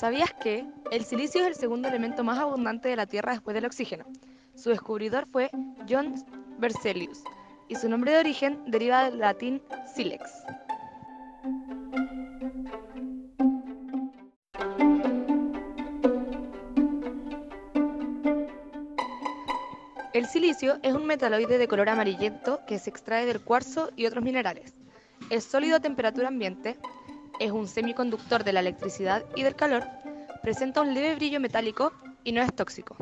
¿Sabías que el silicio es el segundo elemento más abundante de la Tierra después del oxígeno? Su descubridor fue John Berzelius y su nombre de origen deriva del latín silex. El silicio es un metaloide de color amarillento que se extrae del cuarzo y otros minerales. Es sólido a temperatura ambiente, es un semiconductor de la electricidad y del calor, presenta un leve brillo metálico y no es tóxico.